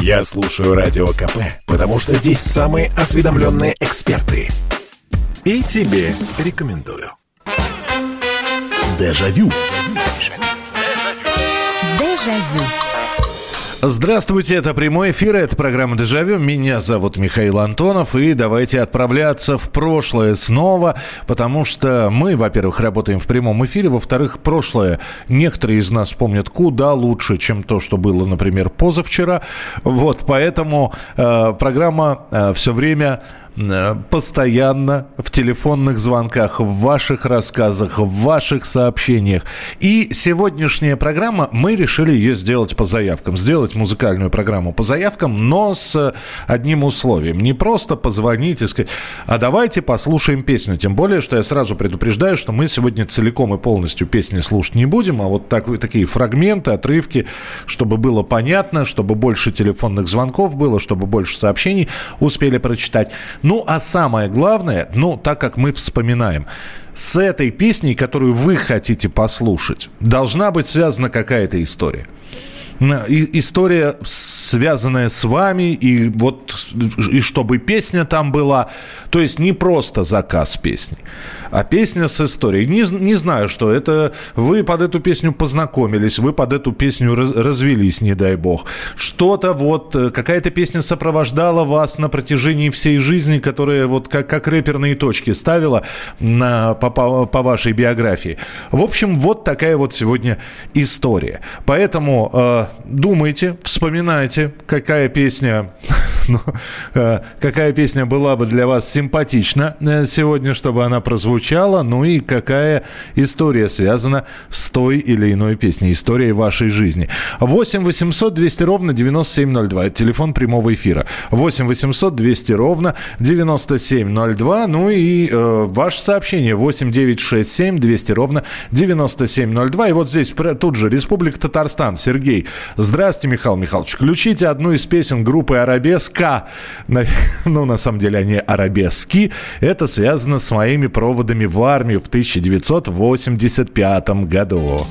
Я слушаю Радио КП, потому что здесь самые осведомленные эксперты. И тебе рекомендую. Дежавю. Дежавю. Здравствуйте, это прямой эфир, это программа «Дежавю». Меня зовут Михаил Антонов, и давайте отправляться в прошлое снова, потому что мы, во-первых, работаем в прямом эфире, во-вторых, прошлое некоторые из нас помнят куда лучше, чем то, что было, например, позавчера. Вот, поэтому э, программа э, все время постоянно в телефонных звонках, в ваших рассказах, в ваших сообщениях. И сегодняшняя программа, мы решили ее сделать по заявкам. Сделать музыкальную программу по заявкам, но с одним условием. Не просто позвонить и сказать, а давайте послушаем песню. Тем более, что я сразу предупреждаю, что мы сегодня целиком и полностью песни слушать не будем, а вот так, такие фрагменты, отрывки, чтобы было понятно, чтобы больше телефонных звонков было, чтобы больше сообщений успели прочитать. Ну, а самое главное, ну, так как мы вспоминаем, с этой песней, которую вы хотите послушать, должна быть связана какая-то история история, связанная с вами, и вот и чтобы песня там была. То есть не просто заказ песни, а песня с историей. Не, не знаю, что это. Вы под эту песню познакомились, вы под эту песню раз, развелись, не дай бог. Что-то вот, э, какая-то песня сопровождала вас на протяжении всей жизни, которая вот как, как рэперные точки ставила на, по, по, по вашей биографии. В общем, вот такая вот сегодня история. Поэтому э, думайте, вспоминайте, какая песня, ну, э, какая песня была бы для вас симпатична э, сегодня, чтобы она прозвучала, ну и какая история связана с той или иной песней, историей вашей жизни. 8 800 200 ровно 9702, это телефон прямого эфира. 8 800 200 ровно 9702, ну и э, ваше сообщение 8 967 200 ровно 9702. И вот здесь тут же Республика Татарстан, Сергей Здравствуйте, Михаил Михайлович. Включите одну из песен группы «Арабеска». Ну, на самом деле, они «Арабески». Это связано с моими проводами в армию в 1985 году.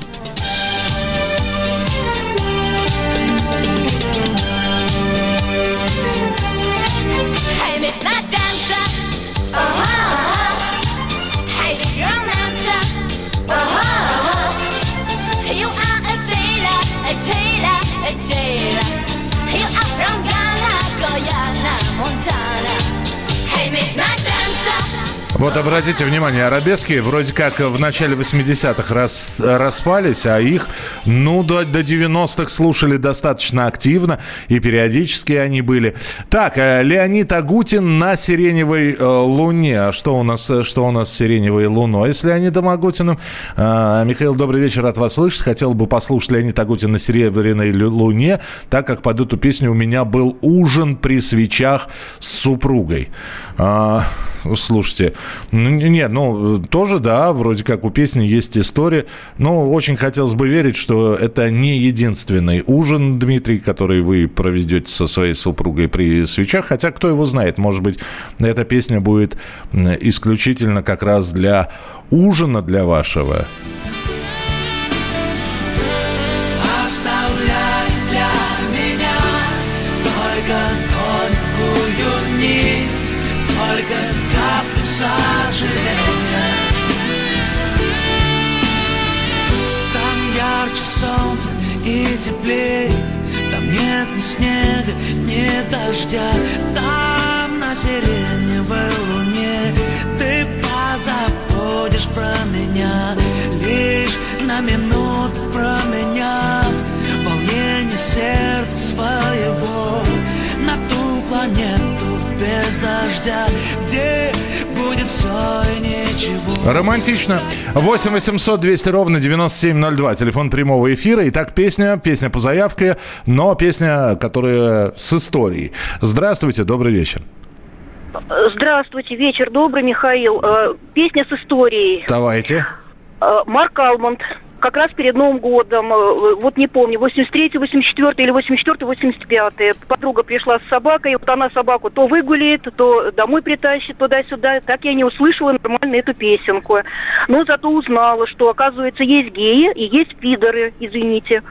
Вот обратите внимание, арабески вроде как в начале 80-х рас, распались, а их, ну, до, до 90-х слушали достаточно активно, и периодически они были. Так, э, Леонид Агутин на «Сиреневой э, луне». А что у нас, что у нас с «Сиреневой луной» с Леонидом Агутиным? Э, Михаил, добрый вечер, рад вас слышать. Хотел бы послушать Леонид Агутин на «Серебряной луне», так как под эту песню у меня был ужин при свечах с супругой. Слушайте, ну, нет, ну, тоже, да, вроде как у песни есть история. Но очень хотелось бы верить, что это не единственный ужин, Дмитрий, который вы проведете со своей супругой при свечах. Хотя, кто его знает, может быть, эта песня будет исключительно как раз для ужина для вашего. Ни снега, ни дождя Там на сиреневой луне Ты позабудешь про меня Лишь на минуту променяв Волнение сердца своего На ту планету без дождя Где будет все и ничего. Романтично. 8 800 200 ровно 9702. Телефон прямого эфира. Итак, песня, песня по заявке, но песня, которая с историей. Здравствуйте, добрый вечер. Здравствуйте, вечер добрый, Михаил. Э, песня с историей. Давайте. Э, Марк Алмонд как раз перед Новым годом, э, вот не помню, 83 84 или 84 85 подруга пришла с собакой, вот она собаку то выгуляет, то домой притащит туда-сюда. Так я не услышала нормально эту песенку. Но зато узнала, что, оказывается, есть геи и есть пидоры, извините.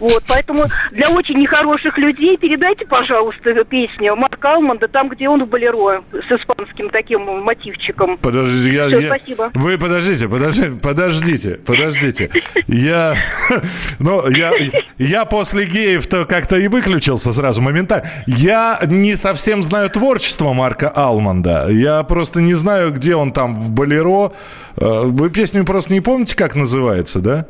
Вот, поэтому для очень нехороших людей передайте, пожалуйста, песню Марка Алманда, там, где он в болеро, с испанским таким мотивчиком. Подождите, я, Все, я... спасибо. Вы подождите, подождите, подождите, подождите. Я, ну, я, я после геев-то как-то и выключился сразу моментально. Я не совсем знаю творчество Марка Алманда. Я просто не знаю, где он там в болеро. Э, вы песню просто не помните, как называется, да?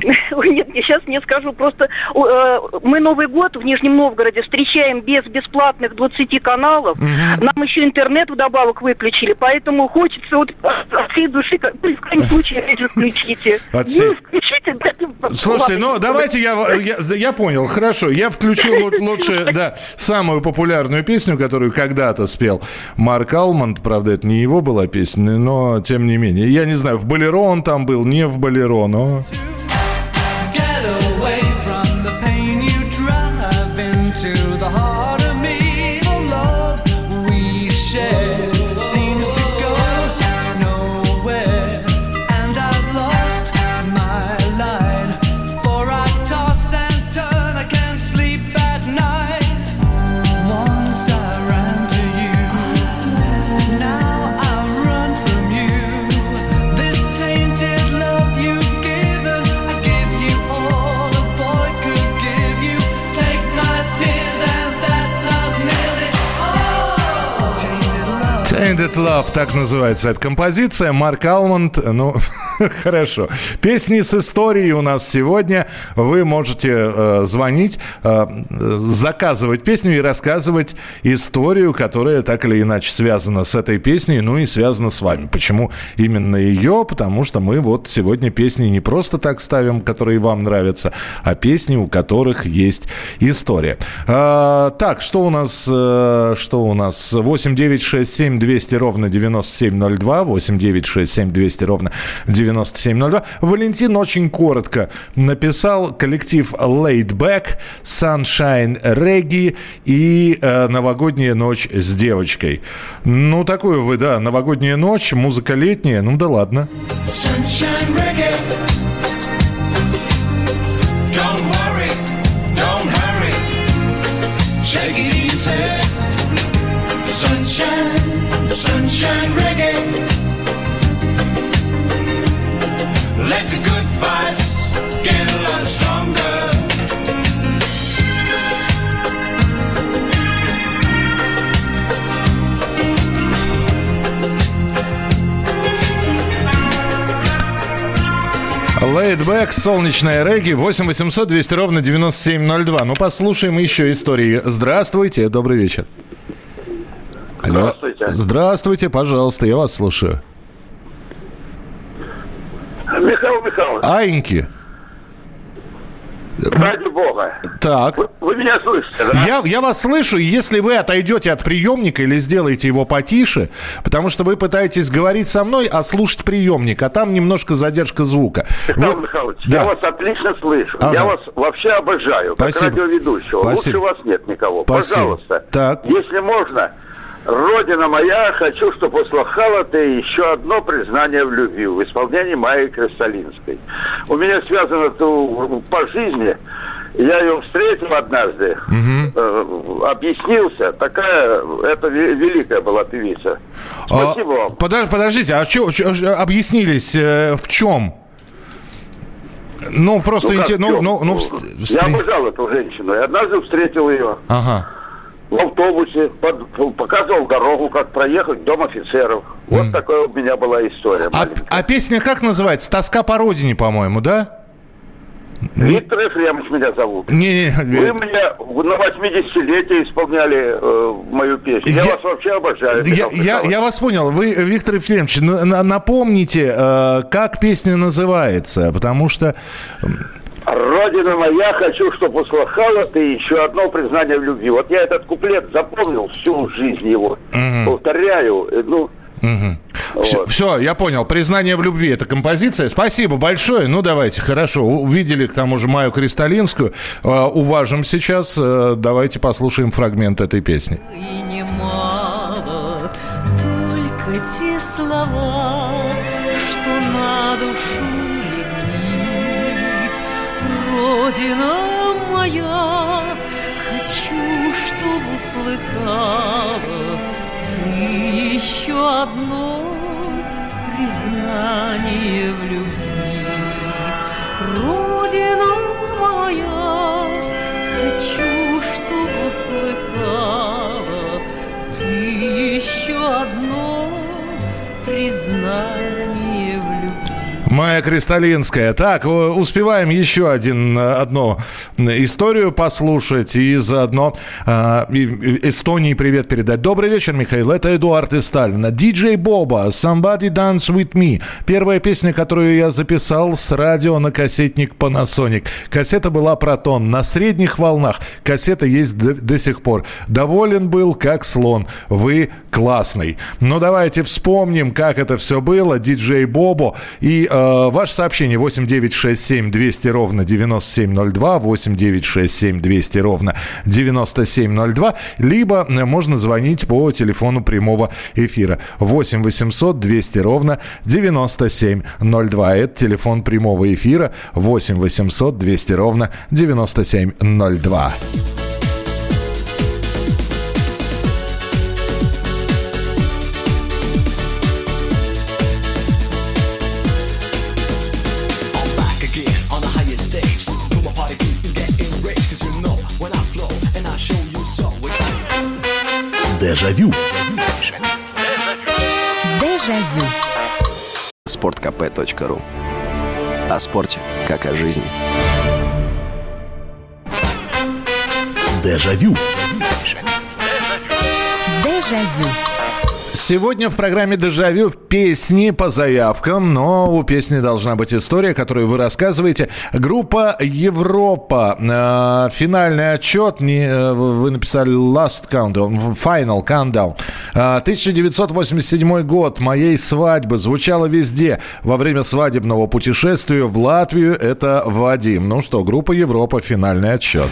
Нет, сейчас не скажу. Просто э, мы Новый год в Нижнем Новгороде встречаем без бесплатных 20 каналов. Угу. Нам еще интернет вдобавок выключили. Поэтому хочется вот от всей души, ну, в крайнем случае, опять же, включите. От всей... Ну, включите. Да, Слушайте, ну давайте я, я, я понял. Хорошо, я включу вот лучше, да, самую популярную песню, которую когда-то спел Марк Алманд. Правда, это не его была песня, но тем не менее. Я не знаю, в Болеро он там был, не в Болеро, но... Tainted Love, так называется эта композиция. Марк Алмонд, ну, хорошо. Песни с историей у нас сегодня. Вы можете э, звонить, э, заказывать песню и рассказывать историю, которая так или иначе связана с этой песней, ну и связана с вами. Почему именно ее? Потому что мы вот сегодня песни не просто так ставим, которые вам нравятся, а песни, у которых есть история. Э, так, что у нас, э, что у нас? 8 9 6 7 200 ровно 9702, 8 9 6 7 200 ровно 9702. Валентин очень коротко написал коллектив Laid Back, Sunshine Reggae и э, Новогодняя ночь с девочкой. Ну, такую вы, да, новогодняя ночь, музыка летняя, ну да ладно. Sunshine Reggae. Лейтбэк, солнечная регги, 8 800 200 ровно 9702. Ну, послушаем еще истории. Здравствуйте, добрый вечер. Алло. Здравствуйте. Здравствуйте, пожалуйста, я вас слушаю. Михаил Михайлович. Аиньки. Ради бога. Так. Вы, вы меня слышите, да? Я, я вас слышу, и если вы отойдете от приемника или сделаете его потише, потому что вы пытаетесь говорить со мной, а слушать приемник, а там немножко задержка звука. Вы... Михайлович, да. я вас отлично слышу. Ага. Я вас вообще обожаю, Спасибо. как радиоведущего. Спасибо. Лучше вас нет никого. Спасибо. Пожалуйста, так. если можно, Родина моя, хочу, чтобы услыхала ты еще одно признание в любви в исполнении Майи Кристалинской. У меня связано это по жизни. Я ее встретил однажды, угу. э, объяснился. Такая, это великая была певица. Спасибо а, вам. Подож, подождите, а что объяснились э, в чем? Ну, просто ну, интересно. Ну, ну, ну, Я обожал эту женщину. И однажды встретил ее. Ага в автобусе, под, показывал дорогу, как проехать дом офицеров. Вот mm. такая у меня была история. А, а песня как называется? «Тоска по родине», по-моему, да? Виктор Ефремович меня зовут. Не, не, Вы меня на 80-летие исполняли э, мою песню. Я, я вас вообще обожаю. Я, я, я вас понял. Вы, Виктор Ефремович, напомните, э, как песня называется, потому что... Родина моя, хочу, чтобы услыхала ты еще одно признание в любви. Вот я этот куплет запомнил всю жизнь его. Угу. Повторяю, э, ну, Угу. Вот. Все, все, я понял. Признание в любви это композиция. Спасибо большое. Ну, давайте, хорошо. Увидели к тому же Маю Кристалинскую. Э, уважим сейчас. Э, давайте послушаем фрагмент этой песни. И немало, Родина моя, хочу, чтобы услыхала ты еще одно признание в любви. Родина моя, хочу, чтобы услыхала ты еще одно признание. Майя Кристалинская. Так, успеваем еще один, э, одну историю послушать и заодно э, Эстонии привет передать. Добрый вечер, Михаил. Это Эдуард из Сталина. Диджей Боба, Somebody Dance With Me. Первая песня, которую я записал с радио на кассетник Panasonic. Кассета была протон. На средних волнах. Кассета есть до, до сих пор. Доволен был, как слон. Вы классный. Ну, давайте вспомним, как это все было. Диджей Бобо и Э, ваше сообщение 8 9 6 7 200 ровно 9702, 8 9 6 7 200 ровно 9702, либо э, можно звонить по телефону прямого эфира 8 800 200 ровно 9702. Это телефон прямого эфира 8 800 200 ровно 9702. Дежавю. Дежавю. Спорткп.ру О спорте, как о жизни. Дежавю. Дежавю. Сегодня в программе «Дежавю» песни по заявкам, но у песни должна быть история, которую вы рассказываете. Группа «Европа». Э, финальный отчет, не, э, вы написали «Last Countdown», «Final Countdown». 1987 э, год, моей свадьбы, звучало везде. Во время свадебного путешествия в Латвию это Вадим. Ну что, группа «Европа», финальный отчет.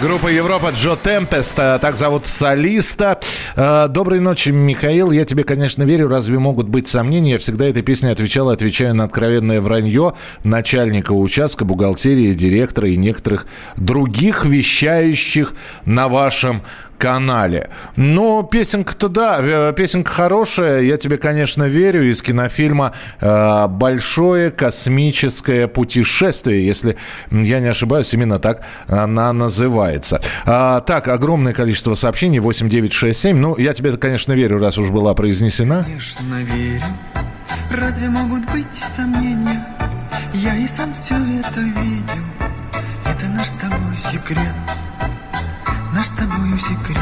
Группа Европа Джо Темпест, а, так зовут солиста. А, доброй ночи, Михаил. Я тебе, конечно, верю. Разве могут быть сомнения? Я всегда этой песней отвечал, отвечая на откровенное вранье начальника участка, бухгалтерии, директора и некоторых других вещающих на вашем канале. Но песенка-то, да, э, песенка хорошая. Я тебе, конечно, верю. Из кинофильма э, «Большое космическое путешествие», если я не ошибаюсь, именно так она называется. А, так, огромное количество сообщений, 8967. Ну, я тебе, конечно, верю, раз уж была произнесена. Конечно, верю. Разве могут быть сомнения? Я и сам все это видел. Это наш с тобой секрет наш с тобою секрет.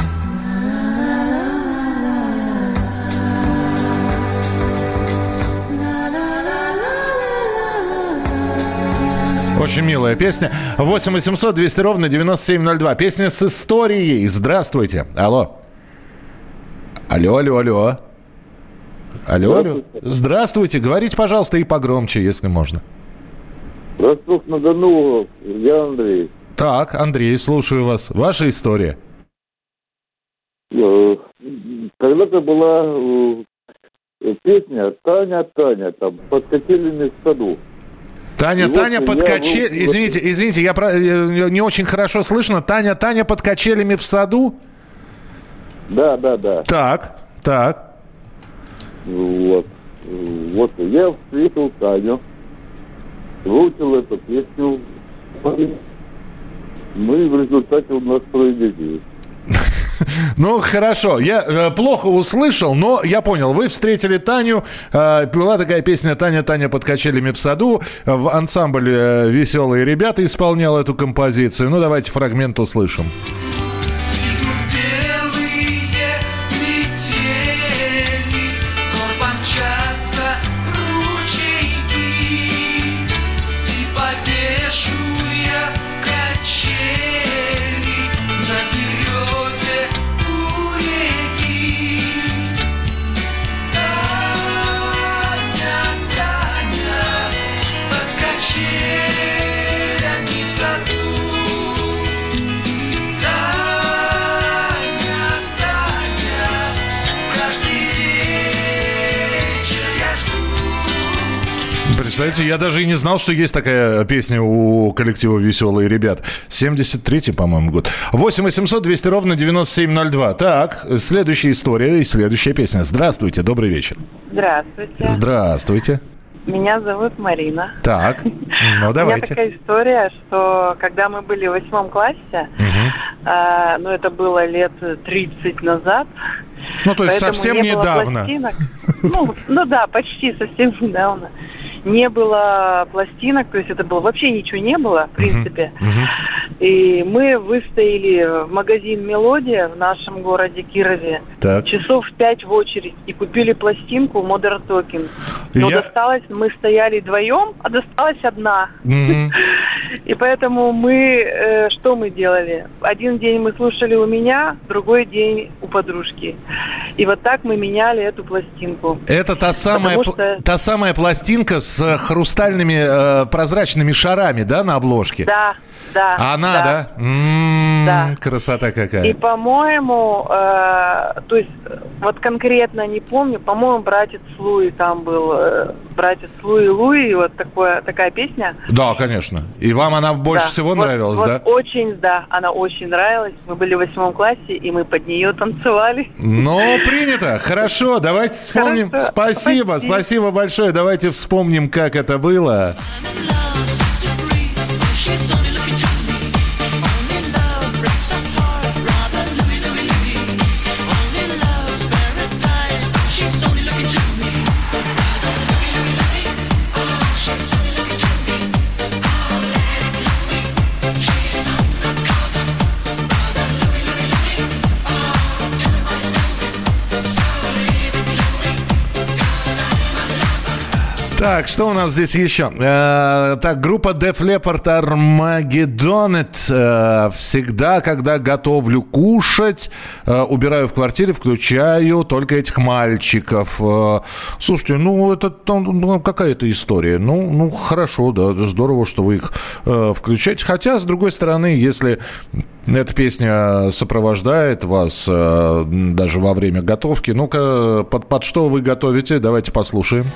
Очень милая песня. 8 800 200 ровно 9702. Песня с историей. Здравствуйте. Алло. Алло, алло, алло. Алло, алло. Здравствуйте. Говорите, пожалуйста, и погромче, если можно. Ростов-на-Дону. Я Андрей. Так, Андрей, слушаю вас. Ваша история. Э, когда-то была э, песня «Таня, Таня», там, под качелями в саду. Таня, и Таня вот под качелями... Был... Извините, извините, я про... не очень хорошо слышно. Таня, Таня под качелями в саду? Да, да, да. Так, так. Вот. Вот я встретил Таню, выучил эту песню и в результате у нас трое детей. Ну, хорошо. Я э, плохо услышал, но я понял. Вы встретили Таню. Э, была такая песня «Таня, Таня под качелями в саду». В ансамбле э, «Веселые ребята» исполнял эту композицию. Ну, давайте фрагмент услышим. Представляете, я даже и не знал, что есть такая песня у коллектива «Веселые ребят». 73-й, по-моему, год. 8 800 200 ровно 9702. Так, следующая история и следующая песня. Здравствуйте, добрый вечер. Здравствуйте. Здравствуйте. Меня зовут Марина. Так, ну давайте. У меня такая история, что когда мы были в восьмом классе, угу. э, ну это было лет 30 назад. Ну то есть совсем не недавно. Ну, ну да, почти совсем недавно не было пластинок, то есть это было вообще ничего не было, в принципе. Uh-huh. Uh-huh. И мы выстояли в магазин «Мелодия» в нашем городе Кирове так. часов пять в очередь и купили пластинку «Modern Talking». Но Я... досталось, мы стояли вдвоем, а досталась одна. И поэтому мы, э, что мы делали? Один день мы слушали у меня, другой день у подружки. И вот так мы меняли эту пластинку. Это та самая, что... та самая пластинка с с хрустальными э, прозрачными шарами, да, на обложке? Да, да. Она, да? да? М-м, да. Красота какая. И, по-моему, э, то есть, вот конкретно не помню, по-моему, братец Луи там был, э, братец Луи Луи, вот такое, такая песня. Да, конечно. И вам она больше да. всего вот, нравилась, вот да? очень, да, она очень нравилась. Мы были в восьмом классе, и мы под нее танцевали. Ну, принято. Хорошо, давайте вспомним. Хорошо. Спасибо, спасибо, спасибо большое. Давайте вспомним, как это было. Так, что у нас здесь еще? Э, так, группа Def Leppard Armageddon. Э, всегда, когда готовлю кушать, э, убираю в квартире, включаю только этих мальчиков. Э, слушайте, ну, это ну, какая-то история. Ну, ну, хорошо, да, здорово, что вы их э, включаете. Хотя, с другой стороны, если эта песня сопровождает вас э, даже во время готовки, ну-ка, под, под что вы готовите? Давайте послушаем.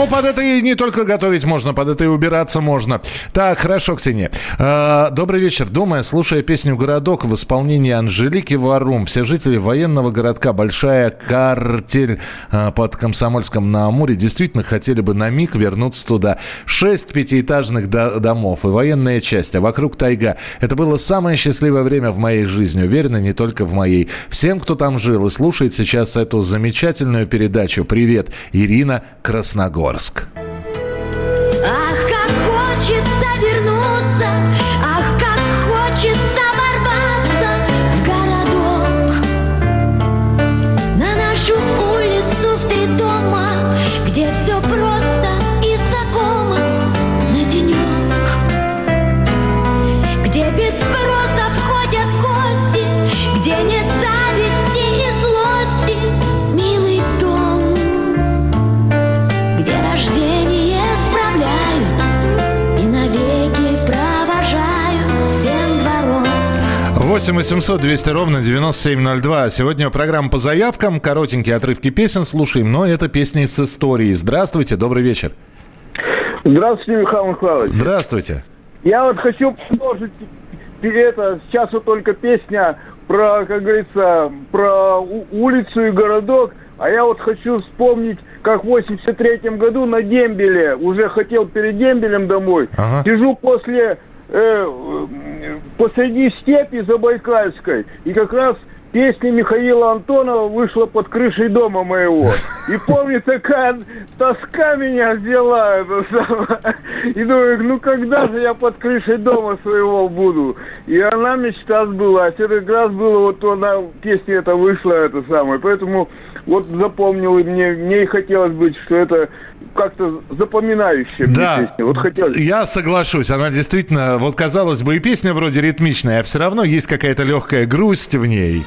Ну, под это и не только готовить можно, под это и убираться можно. Так, хорошо, Ксения. Э, добрый вечер. Думая, слушая песню «Городок» в исполнении Анжелики Варум, все жители военного городка «Большая картель» э, под Комсомольском на Амуре действительно хотели бы на миг вернуться туда. Шесть пятиэтажных до- домов и военная часть, а вокруг тайга. Это было самое счастливое время в моей жизни. Уверена, не только в моей. Всем, кто там жил и слушает сейчас эту замечательную передачу, привет. Ирина Красногор. Магнитогорск. 8 800 200 ровно 9702. Сегодня программа по заявкам. Коротенькие отрывки песен слушаем, но это песни с историей. Здравствуйте, добрый вечер. Здравствуйте, Михаил Михайлович. Здравствуйте. Я вот хочу продолжить это сейчас вот только песня про, как говорится, про улицу и городок. А я вот хочу вспомнить, как в 83 году на дембеле, уже хотел перед дембелем домой, Ага. сижу после, э, э, посреди степи Забайкальской, и как раз песня Михаила Антонова вышла под крышей дома моего. И помню, такая тоска меня взяла. И думаю, ну когда же я под крышей дома своего буду? И она мечта сбылась. Это как раз было, вот она, песня эта вышла, это самое. Поэтому вот запомнил, и мне, мне и хотелось быть, что это как-то запоминающая да, песня. Вот хотелось... я соглашусь. Она действительно, вот казалось бы, и песня вроде ритмичная, а все равно есть какая-то легкая грусть в ней.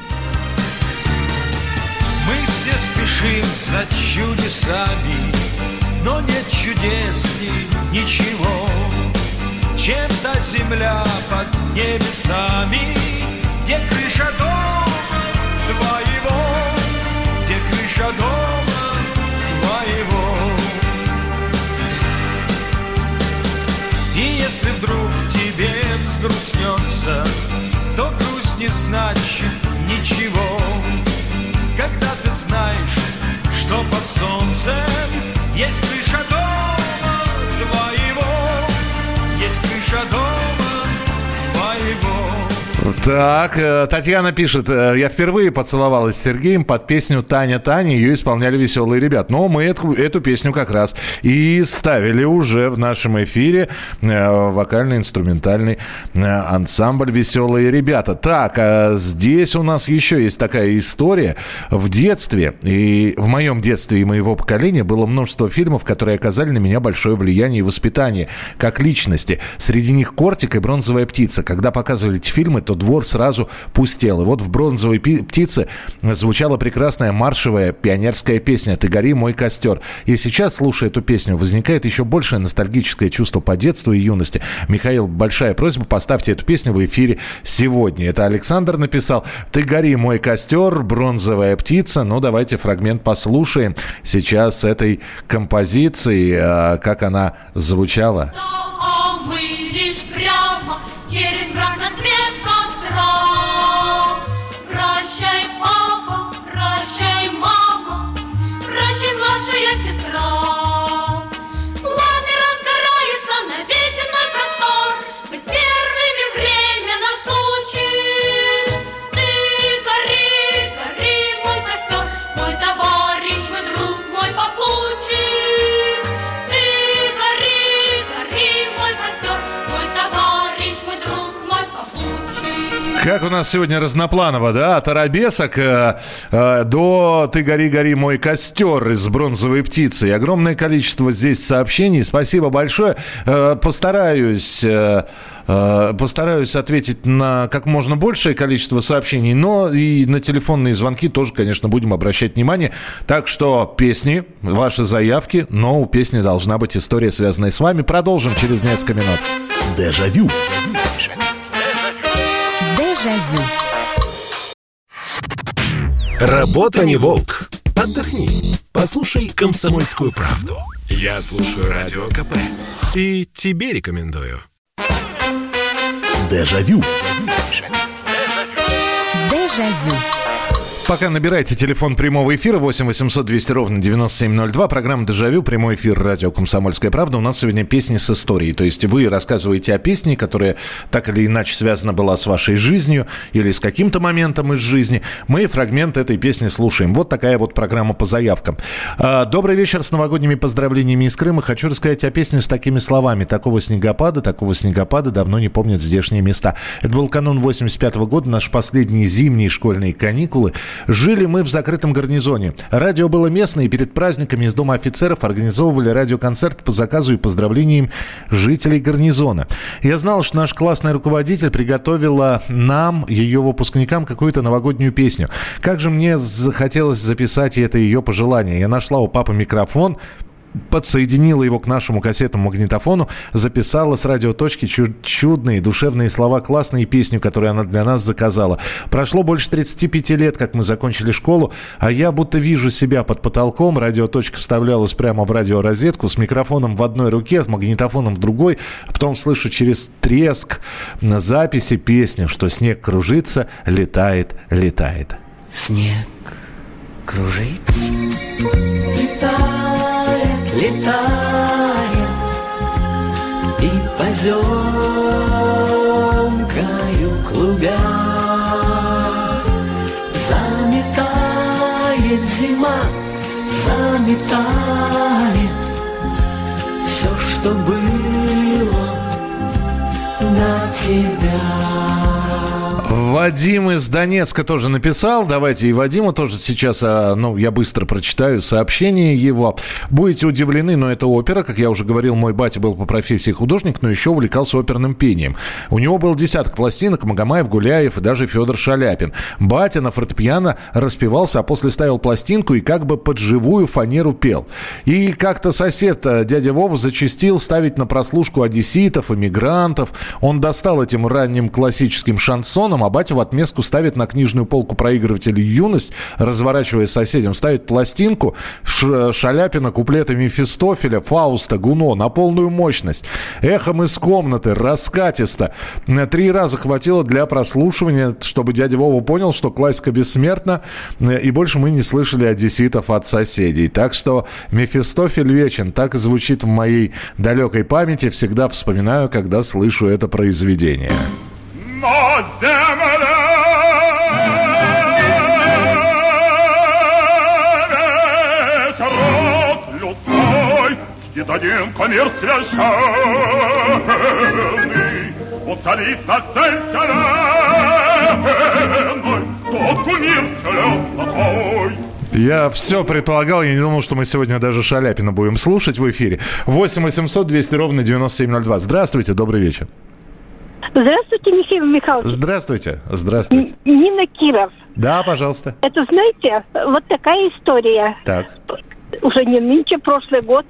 Мы все спешим за чудесами, но нет чудесней ничего, чем та земля под небесами, где крыша дома где крыша дома твоего. И если вдруг тебе взгрустнется, то грусть не значит ничего, когда ты знаешь, что под солнцем есть крыша дома твоего, есть крыша дома твоего. Так, э, Татьяна пишет, э, я впервые поцеловалась с Сергеем под песню «Таня, Таня», ее исполняли веселые ребят. Но мы эту, эту песню как раз и ставили уже в нашем эфире э, вокально-инструментальный ансамбль «Веселые ребята». Так, а здесь у нас еще есть такая история. В детстве, и в моем детстве и моего поколения было множество фильмов, которые оказали на меня большое влияние и воспитание как личности. Среди них «Кортик» и «Бронзовая птица». Когда показывали эти фильмы, то двор сразу пустел. И вот в «Бронзовой птице» звучала прекрасная маршевая пионерская песня «Ты гори, мой костер». И сейчас, слушая эту песню, возникает еще большее ностальгическое чувство по детству и юности. Михаил, большая просьба, поставьте эту песню в эфире сегодня. Это Александр написал «Ты гори, мой костер, бронзовая птица». Ну, давайте фрагмент послушаем сейчас этой композиции, а, как она звучала. мы Как у нас сегодня разнопланово, да? От арабесок э, э, до «Ты гори, гори, мой костер» из «Бронзовой птицы». И огромное количество здесь сообщений. Спасибо большое. Э, постараюсь... Э, э Постараюсь ответить на как можно большее количество сообщений, но и на телефонные звонки тоже, конечно, будем обращать внимание. Так что песни, ваши заявки, но у песни должна быть история, связанная с вами. Продолжим через несколько минут. Дежавю. Дежавю. Дежавю. Работа не волк. Отдохни. Послушай комсомольскую правду. Я слушаю радио КП. И тебе рекомендую. Дежавю. Дежавю. Пока набирайте телефон прямого эфира 8 800 200 ровно 9702. Программа «Дежавю», прямой эфир радио «Комсомольская правда». У нас сегодня песни с историей. То есть вы рассказываете о песне, которая так или иначе связана была с вашей жизнью или с каким-то моментом из жизни. Мы фрагмент этой песни слушаем. Вот такая вот программа по заявкам. А, добрый вечер с новогодними поздравлениями из Крыма. Хочу рассказать о песне с такими словами. Такого снегопада, такого снегопада давно не помнят здешние места. Это был канун 85 -го года, наши последние зимние школьные каникулы. Жили мы в закрытом гарнизоне. Радио было местное, и перед праздниками из Дома офицеров организовывали радиоконцерт по заказу и поздравлениям жителей гарнизона. Я знал, что наш классный руководитель приготовила нам, ее выпускникам, какую-то новогоднюю песню. Как же мне захотелось записать это ее пожелание. Я нашла у папы микрофон, подсоединила его к нашему кассетному магнитофону, записала с радиоточки чудные, душевные слова, классные песню, которую она для нас заказала. Прошло больше 35 лет, как мы закончили школу, а я будто вижу себя под потолком, радиоточка вставлялась прямо в радиорозетку с микрофоном в одной руке, с магнитофоном в другой, а потом слышу через треск на записи песни, что снег кружится, летает, летает. Снег кружится, летает летает И поземкою клубя Заметает зима заметает все, что было до тебя. Вадим из Донецка тоже написал. Давайте и Вадиму тоже сейчас, а, ну, я быстро прочитаю сообщение его. Будете удивлены, но это опера. Как я уже говорил, мой батя был по профессии художник, но еще увлекался оперным пением. У него был десяток пластинок, Магомаев, Гуляев и даже Федор Шаляпин. Батя на фортепиано распевался, а после ставил пластинку и как бы под живую фанеру пел. И как-то сосед, э, дядя Вова, зачастил ставить на прослушку одесситов, эмигрантов. Он достал этим ранним классическим шансоном, а батя в отместку ставит на книжную полку проигрывателя «Юность», разворачивая соседям, ставит пластинку Шаляпина, куплеты Мефистофеля, Фауста, Гуно на полную мощность. Эхом из комнаты, раскатисто. Три раза хватило для прослушивания, чтобы дядя Вова понял, что классика бессмертна, и больше мы не слышали одесситов от соседей. Так что Мефистофель вечен. Так звучит в моей далекой памяти. Всегда вспоминаю, когда слышу это произведение ним коммер священный Он царит на цель вселенной Тот кумир вселенной я все предполагал, я не думал, что мы сегодня даже Шаляпина будем слушать в эфире. 8 800 200 ровно 9702. Здравствуйте, добрый вечер. Здравствуйте, Михаил Михайлович. Здравствуйте. Здравствуйте. Нина Киров. Да, пожалуйста. Это, знаете, вот такая история. Так. Уже не нынче, прошлый год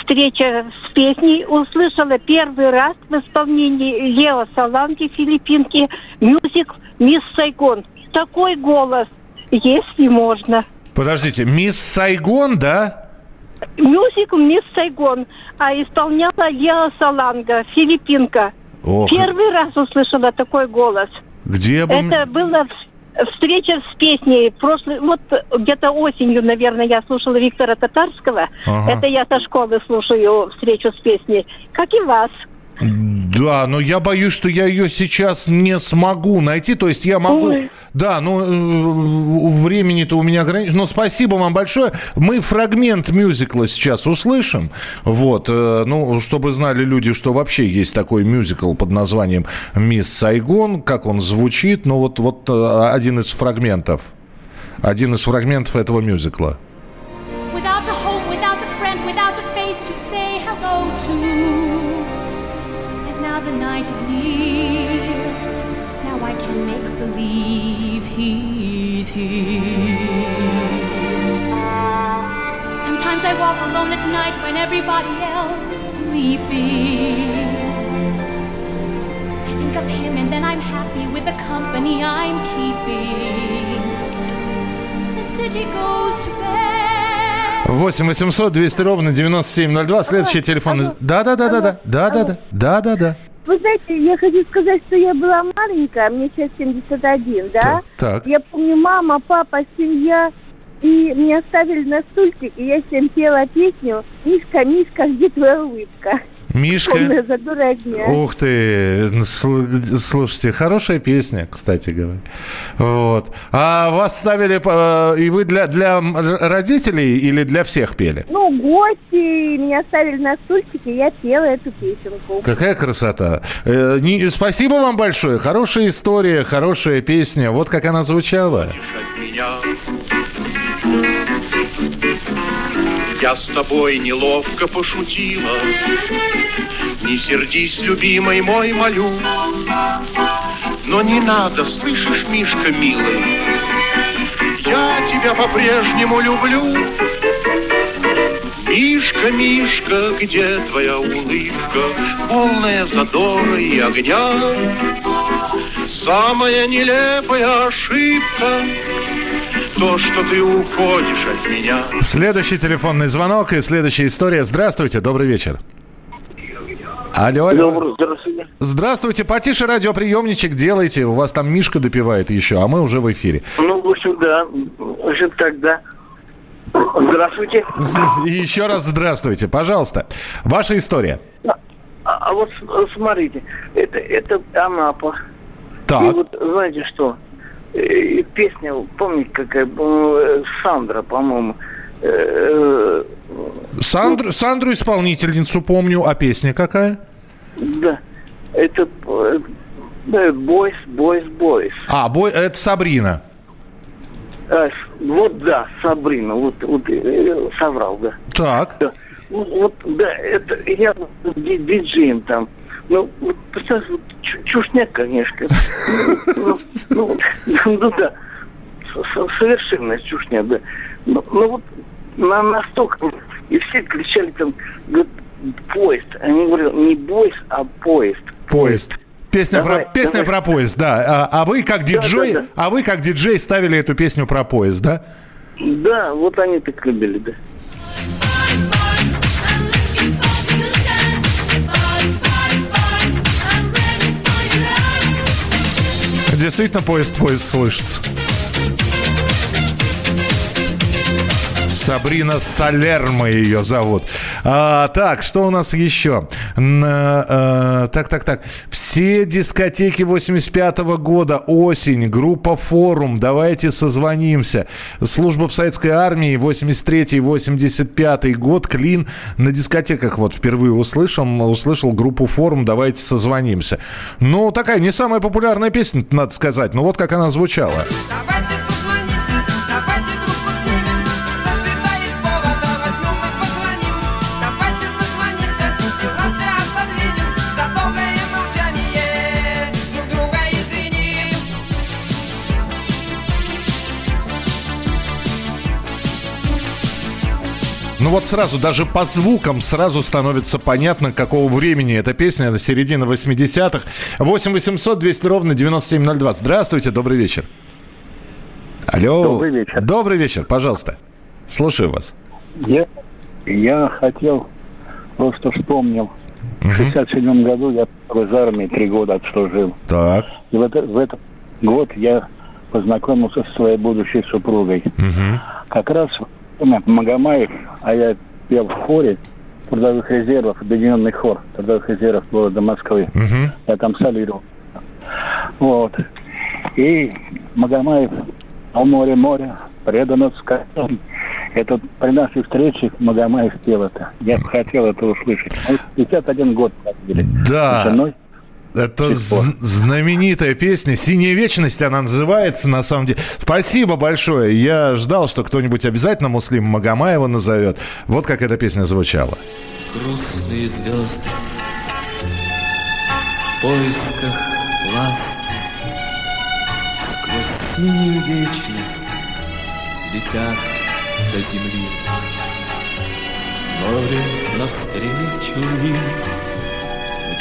встреча с песней услышала первый раз в исполнении Лео Саланки, филиппинки, мюзик «Мисс Сайгон». Такой голос, если можно. Подождите, «Мисс Сайгон», да? Мюзик «Мисс Сайгон», а исполняла Лео Саланга, филиппинка. Ох. Первый раз услышала такой голос. Где бы... Это было встреча с песней. Прошлый, вот где-то осенью, наверное, я слушала Виктора Татарского. Ага. Это я со школы слушаю встречу с песней. Как и вас. Да, но я боюсь, что я ее сейчас не смогу найти. То есть я могу... Ой. Да, ну э, времени-то у меня ограничено. Но спасибо вам большое. Мы фрагмент мюзикла сейчас услышим. Вот, э, ну, чтобы знали люди, что вообще есть такой мюзикл под названием «Мисс Сайгон», как он звучит. Ну, вот, вот э, один из фрагментов. Один из фрагментов этого мюзикла. Now the night is near. Now I can make believe he's here. Sometimes I walk alone at night when everybody else is sleeping. I think of him and then I'm happy with the company I'm keeping. The city goes to bed. 8 800 200 ровно 9702. Следующий телефон. Да-да-да-да-да. Да-да-да. Да-да-да. Вы знаете, я хочу сказать, что я была маленькая, мне сейчас 71, да? Так, так. Я помню, мама, папа, семья, и меня оставили на стульчик, и я всем пела песню «Мишка, Мишка, где твоя улыбка?» Мишка. Ух ты, слушайте, хорошая песня, кстати говоря. Вот. А вас ставили, э, и вы для, для родителей или для всех пели? Ну, гости меня ставили на стульчике, я пела эту песенку. Какая красота. Э, не, спасибо вам большое. Хорошая история, хорошая песня. Вот как она звучала. Я с тобой неловко пошутила. Не сердись, любимый мой, молю. Но не надо, слышишь, Мишка, милый, Я тебя по-прежнему люблю. Мишка, Мишка, где твоя улыбка, полная задора и огня? Самая нелепая ошибка то, что ты уходишь от меня. Следующий телефонный звонок и следующая история. Здравствуйте, добрый вечер. Алло, алло. Здравствуйте. Здравствуйте. Потише радиоприемничек делайте. У вас там Мишка допивает еще, а мы уже в эфире. Ну, в общем, да. В общем, тогда. Здравствуйте. И еще раз здравствуйте. Пожалуйста. Ваша история. А, а вот смотрите. Это, это Анапа. Так. И вот знаете что? Песня, помните, какая, Сандра, по-моему, Э, Сандру, Сандру исполнительницу помню, а песня какая? Да, это Бойс, Бойс, Бойс. А, бой, это Сабрина. А, вот да, Сабрина, вот, вот э, соврал, да. Так. Да. Вот, вот, да, это я диджеем там. Ну, вот, чушняк, конечно. Ну, ну, ну да, совершенно чушня, да. Ну, ну вот на, настолько, и все кричали там, говорят, поезд. Они говорят, не бойс, а поезд. Поезд. Песня, давай, про, песня давай. про поезд, да. А, а вы как диджей, да, да, да. а вы как диджей ставили эту песню про поезд, да? Да, вот они так любили, да. Действительно, поезд, поезд слышится. Сабрина Салермо ее зовут. А, так, что у нас еще? А, так, так, так. Все дискотеки 85 -го года, осень, группа «Форум», давайте созвонимся. Служба в советской армии, 83-85 год, клин. На дискотеках вот впервые услышал, услышал группу «Форум», давайте созвонимся. Ну, такая не самая популярная песня, надо сказать. Ну, вот как она звучала. Давайте Ну вот сразу, даже по звукам сразу становится понятно, какого времени эта песня. Это середина 80-х. 8 800 200 ровно 9702. Здравствуйте, добрый вечер. Алло. Добрый вечер. Добрый вечер, пожалуйста. Слушаю вас. Я, я хотел, просто вспомнил. В 67 году я в армии три года отслужил. Так. И в, это, в этот год я познакомился со своей будущей супругой. Угу. Как раз Магомаев, а я пел в хоре трудовых резервов, объединенный хор трудовых резервов города Москвы. Угу. Я там солировал. Вот. И Магомаев «О море, море, предано скотом». Это при нашей встрече Магомаев пел это. Я хотел это услышать. Мы 51 год проводили. Да. С женой. Это знаменитая песня «Синяя вечность» она называется, на самом деле. Спасибо большое. Я ждал, что кто-нибудь обязательно Муслим Магомаева назовет. Вот как эта песня звучала. Грустные звезды в поисках ласки Сквозь синюю вечность летят до земли. Море навстречу им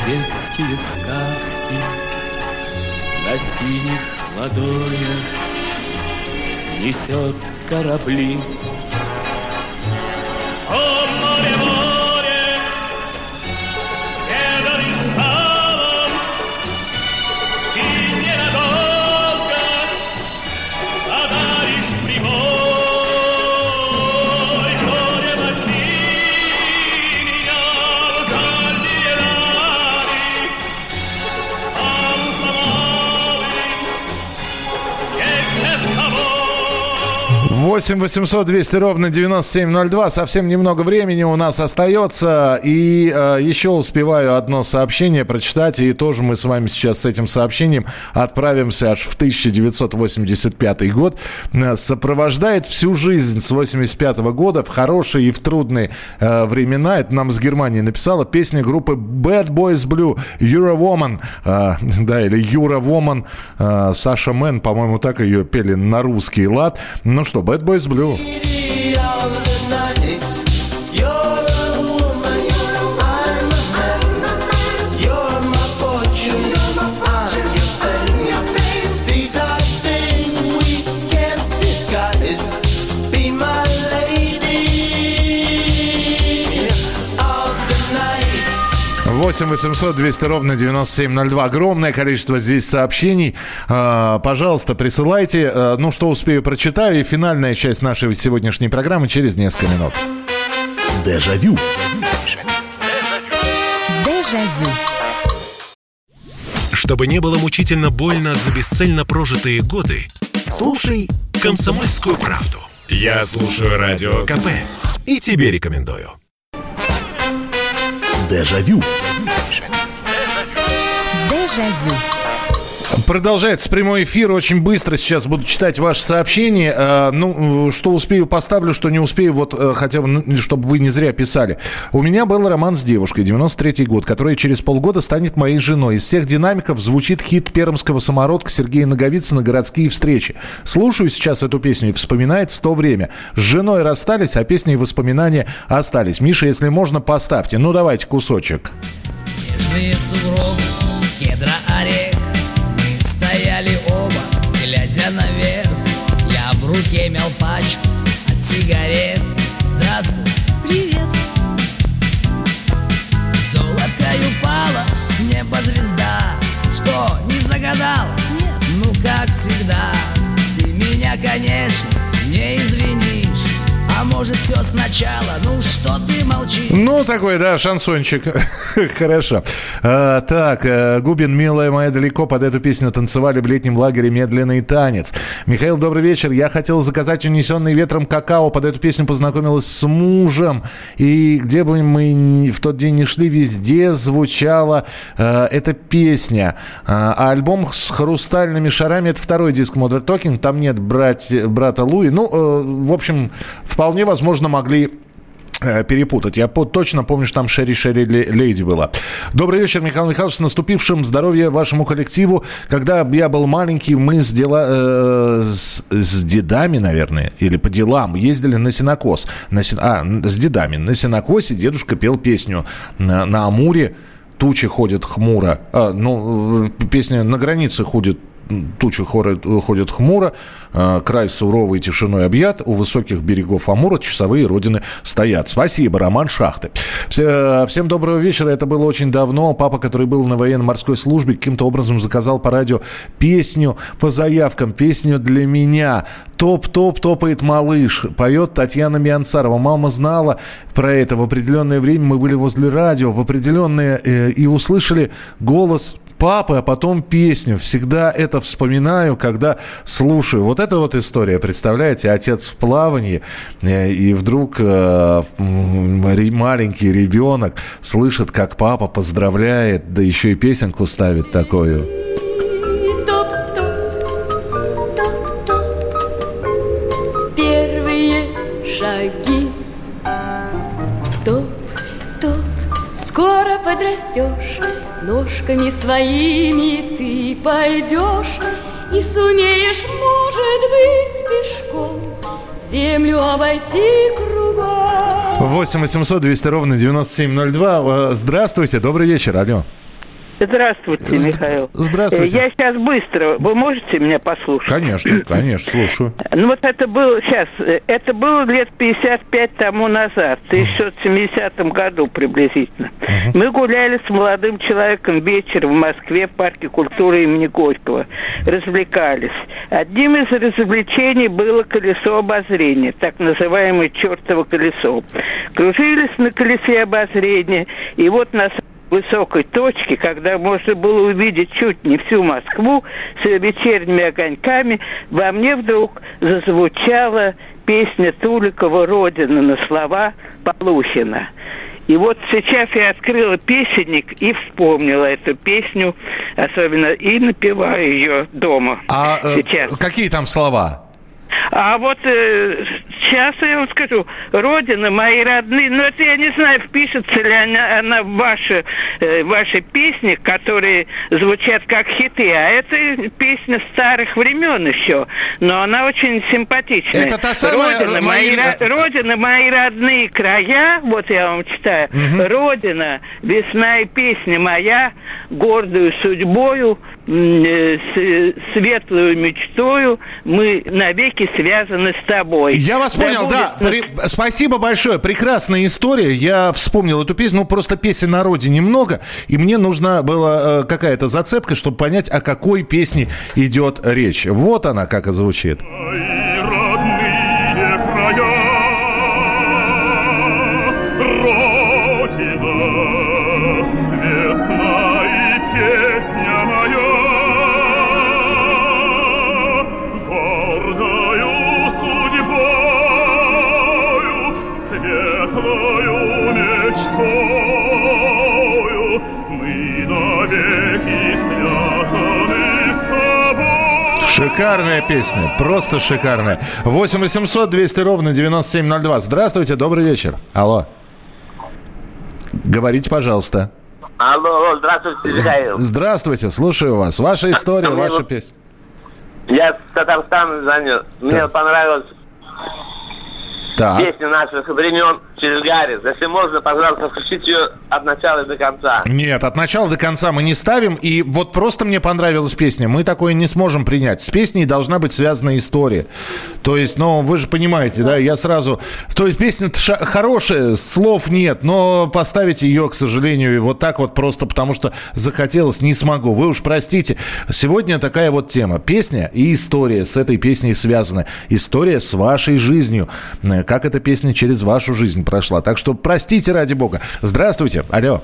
детские сказки На синих ладонях несет корабли. 8 800 200 ровно 9702. Совсем немного времени у нас остается. И э, еще успеваю одно сообщение прочитать. И тоже мы с вами сейчас с этим сообщением отправимся аж в 1985 год. Э, сопровождает всю жизнь с 85 года в хорошие и в трудные э, времена. Это нам с Германии написала песня группы Bad Boys Blue Euro Woman. Э, да, или Euro Woman. Э, Саша Мэн, по-моему, так ее пели на русский лад. Ну что, Bad Boys Blue. Восемь восемьсот двести ровно девяносто семь ноль два. Огромное количество здесь сообщений. А, пожалуйста, присылайте. А, ну, что успею, прочитаю. И финальная часть нашей сегодняшней программы через несколько минут. Дежавю. Дежавю. Чтобы не было мучительно больно за бесцельно прожитые годы, слушай «Комсомольскую правду». Я слушаю Радио КП и тебе рекомендую. Дежавю. Дежавю. Продолжается прямой эфир. Очень быстро сейчас буду читать ваши сообщения. Э, ну, что успею, поставлю, что не успею, вот э, хотя бы, ну, чтобы вы не зря писали. У меня был роман с девушкой, 93-й год, которая через полгода станет моей женой. Из всех динамиков звучит хит пермского самородка Сергея Наговицына «Городские встречи». Слушаю сейчас эту песню и вспоминает то время. С женой расстались, а песни и воспоминания остались. Миша, если можно, поставьте. Ну, давайте кусочек. Снежные сугробы с кедра орех оба, глядя наверх. Я в руке мял пачку от сигарет. Здравствуй, привет. Золоткой упала с неба звезда. Что, не загадала? Нет. Ну, как всегда. Ты меня, конечно, может все сначала? Ну что ты молчишь? Ну, такой, да, шансончик. Хорошо. А, так, а, Губин, милая моя, далеко под эту песню танцевали в летнем лагере «Медленный танец». Михаил, добрый вечер. Я хотел заказать унесенный ветром какао. Под эту песню познакомилась с мужем. И где бы мы в тот день не шли, везде звучала а, эта песня. А, а альбом с хрустальными шарами – это второй диск Modern Talking. Там нет брать, брата Луи. Ну, э, в общем, вполне вполне возможно могли э, перепутать. Я точно помню, что там Шерри Шерри Лейди была. Добрый вечер, Михаил Михайлович. С наступившим здоровья вашему коллективу. Когда я был маленький, мы с, дела, э, с, с дедами, наверное, или по делам ездили на сенокос. На, а, с дедами. На сенокосе дедушка пел песню на, на Амуре. Тучи ходят хмуро. А, ну, э, песня «На границе ходит тучи ходят хмуро, а, край суровой тишиной объят, у высоких берегов Амура часовые родины стоят. Спасибо, Роман Шахты. Всем доброго вечера, это было очень давно. Папа, который был на военно-морской службе, каким-то образом заказал по радио песню по заявкам, песню для меня. Топ-топ топает малыш, поет Татьяна Миансарова. Мама знала про это. В определенное время мы были возле радио, в определенное э, и услышали голос папы, а потом песню. Всегда это вспоминаю, когда слушаю. Вот эта вот история, представляете, отец в плавании, э, и вдруг э, маленький ребенок слышит, как папа поздравляет, да еще и песенку ставит такую. Скоро подрастешь Ножками своими ты пойдешь. И сумеешь, может быть, пешком Землю обойти кругом. 8 800 200 ровно 9702 Здравствуйте, добрый вечер, алло Здравствуйте, Михаил. Здравствуйте. Я сейчас быстро. Вы можете меня послушать? Конечно, конечно, слушаю. Ну вот это было сейчас, это было лет 55 тому назад, в 1970 году приблизительно. Мы гуляли с молодым человеком вечер в Москве в парке культуры имени Горького. Развлекались. Одним из развлечений было колесо обозрения, так называемое чертово колесо. Кружились на колесе обозрения, и вот нас высокой точке, когда можно было увидеть чуть не всю Москву с вечерними огоньками, во мне вдруг зазвучала песня Туликова «Родина» на слова Полухина. И вот сейчас я открыла песенник и вспомнила эту песню, особенно и напеваю ее дома. А э, сейчас. какие там слова? А вот э, сейчас я вам скажу, родина, мои родные, ну это я не знаю, впишется ли она, она в ваши, э, ваши песни, которые звучат как хиты, а это песня старых времен еще, но она очень симпатичная. Это та самая... Родина, мои, мои... родина, мои родные края, вот я вам читаю, угу. родина, весна и песня моя, гордую судьбою, э, светлую мечтою, мы навеки связаны с тобой. Я вас да понял, да. При... Спасибо большое. Прекрасная история. Я вспомнил эту песню. Ну, просто песен на родине немного. И мне нужна была э, какая-то зацепка, чтобы понять, о какой песне идет речь. Вот она как и звучит. Шикарная песня, просто шикарная. 8 800 200 ровно 9702. Здравствуйте, добрый вечер. Алло. Говорите, пожалуйста. Алло, здравствуйте, Михаил. Здравствуйте, слушаю вас. Ваша история, а ваша песня. Я с Татарстана звоню. Мне понравилась так. песня наших времен через Гарри. Если можно, пожалуйста, включить ее от начала до конца. Нет, от начала до конца мы не ставим. И вот просто мне понравилась песня. Мы такое не сможем принять. С песней должна быть связана история. То есть, ну, вы же понимаете, да, я сразу... То есть песня хорошая, слов нет, но поставить ее, к сожалению, вот так вот просто потому, что захотелось, не смогу. Вы уж простите. Сегодня такая вот тема. Песня и история с этой песней связаны. История с вашей жизнью. Как эта песня через вашу жизнь прошла. Так что простите ради бога. Здравствуйте. Алло.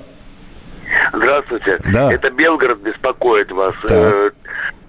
Здравствуйте. Да. Это Белгород беспокоит вас. Так.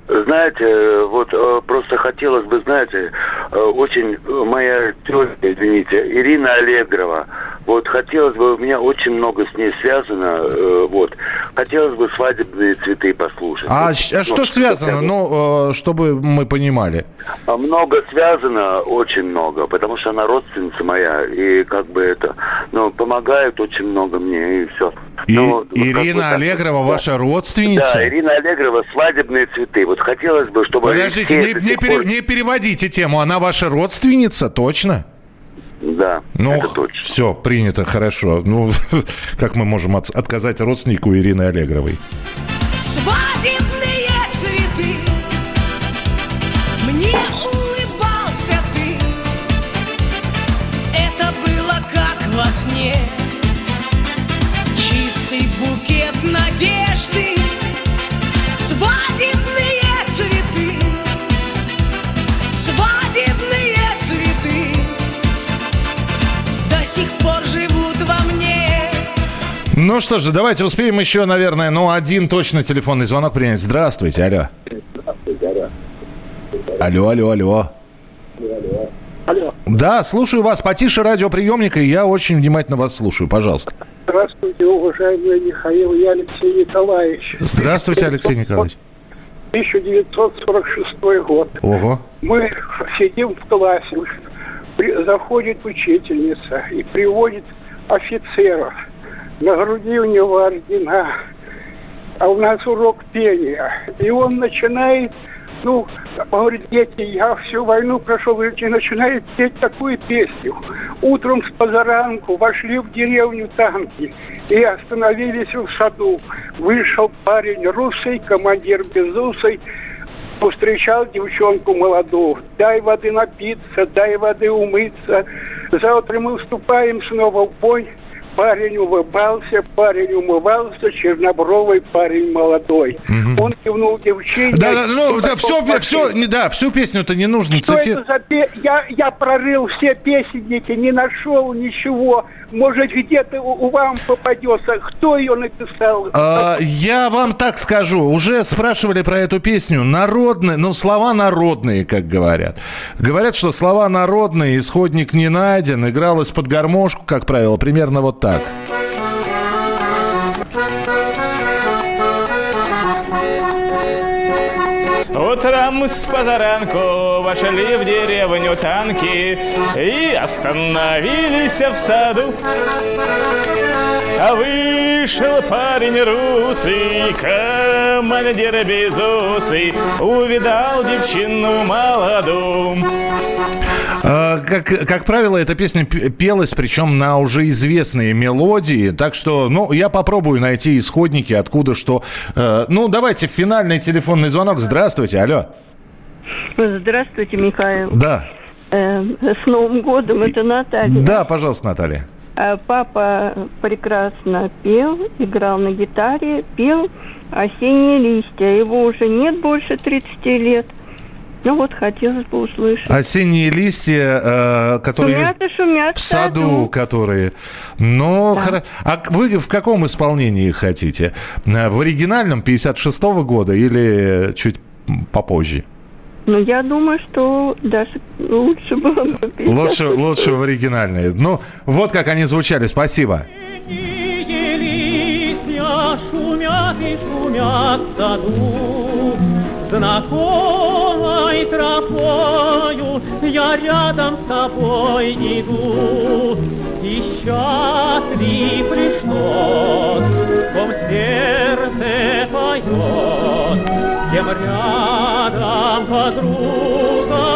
Э, знаете, вот э, просто хотелось бы, знаете, э, очень моя тетя, извините, Ирина Аллегрова, вот хотелось бы, у меня очень много с ней связано, вот, хотелось бы свадебные цветы послушать. А, вот, а что связано, ну, чтобы мы понимали? А много связано, очень много, потому что она родственница моя, и как бы это, ну, помогает очень много мне, и все. И, ну, Ирина вот Аллегрова да. ваша родственница? Да, Ирина Аллегрова, свадебные цветы. Вот хотелось бы, чтобы... Подождите, не, не, пере, не переводите тему. Она ваша родственница, точно? Да, ну, это точно. Все, принято, хорошо. Ну, как мы можем от, отказать родственнику Ирины Аллегровой? Свадебные Ну что же, давайте успеем еще, наверное, ну, один точно телефонный звонок принять. Здравствуйте, алло. Алло, алло, алло. Алло. Да, слушаю вас. Потише радиоприемника, и я очень внимательно вас слушаю. Пожалуйста. Здравствуйте, уважаемый Михаил и Алексей Николаевич. Здравствуйте, Алексей Николаевич. 1946 год. Ого. Мы сидим в классе, заходит учительница и приводит офицеров. На груди у него ордена, а у нас урок пения. И он начинает, ну, говорит, дети, я всю войну прошел, и начинает петь такую песню. Утром с позаранку вошли в деревню танки и остановились в саду. Вышел парень русый, командир безусый, повстречал девчонку молодую. Дай воды напиться, дай воды умыться. Завтра мы вступаем снова в бой. Парень улыбался, парень умывался, чернобровый парень молодой. Он кивнул девчине. Да, да, ну, да, пошел все, в все, не, да, всю песню-то не нужно Что цитировать. это за пе- я, я прорыл все песенники, не нашел ничего. Может, где-то у, у вам попадется. Кто ее написал? А, я вам так скажу, уже спрашивали про эту песню. Народные, ну, слова народные, как говорят. Говорят, что слова народные, исходник не найден, игралось под гармошку, как правило, примерно вот так. Утром с позаранку вошли в деревню танки И остановились в саду. А вышел парень русый, командир безусый Увидал девчину молодую. А, как, как правило, эта песня пелась, причем на уже известные мелодии. Так что, ну, я попробую найти исходники, откуда что. Э, ну, давайте финальный телефонный звонок. Здравствуйте, алло. Здравствуйте, Михаил. Да. Э, с Новым годом, это Наталья. Да, пожалуйста, Наталья. Э, Папа прекрасно пел, играл на гитаре, пел «Осенние листья». Его уже нет больше 30 лет. Ну вот, хотелось бы услышать. Осенние листья, э, которые... Шумят и шумят В саду, которые. Ну, хоро- А вы в каком исполнении хотите? Э, В оригинальном 56-го года или чуть попозже? Ну, я думаю, что даже лучше было бы... 50. Лучше, лучше в оригинальной. Ну, вот как они звучали. Спасибо. листья шумят и шумят в саду. Знакомо Знакомой тропою я рядом с тобой иду, И счастлив тот, кто в сердце поет, Кем рядом подруга.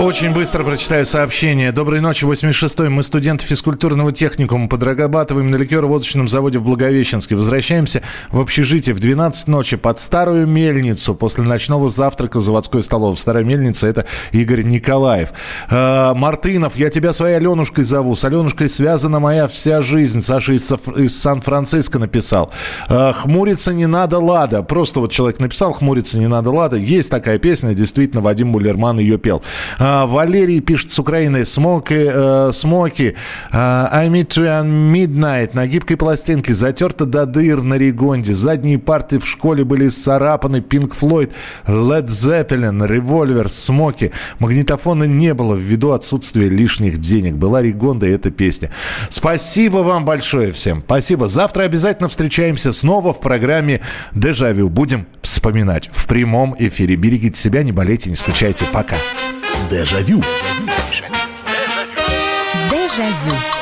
Очень быстро прочитаю сообщение. Доброй ночи, 86-й. Мы студенты физкультурного техникума. Подрабатываем на ликероводочном заводе в Благовещенске. Возвращаемся в общежитие в 12 ночи под старую мельницу после ночного завтрака заводской столовой. Старая мельница – это Игорь Николаев. Э, Мартынов, я тебя своей Аленушкой зову. С Аленушкой связана моя вся жизнь. Саша из, из Сан-Франциско написал. Э, Хмуриться не надо, Лада. Просто вот человек написал «Хмуриться не надо, Лада». Есть такая песня, действительно, Вадим Мулерман ее пел. А, Валерий пишет с Украины «Смоки, э, смоки э, I meet midnight» на гибкой пластинке, затерто до дыр на регонде. Задние парты в школе были сцарапаны. Pink Floyd, Led Zeppelin, Revolver, Смоки. Магнитофона не было ввиду отсутствия лишних денег. Была регонда и эта песня. Спасибо вам большое всем. Спасибо. Завтра обязательно встречаемся снова в программе «Дежавю». Будем вспоминать в прямом эфире. Берегите себя, не болейте, не скучайте. Пока. Дежавю. Дежавю.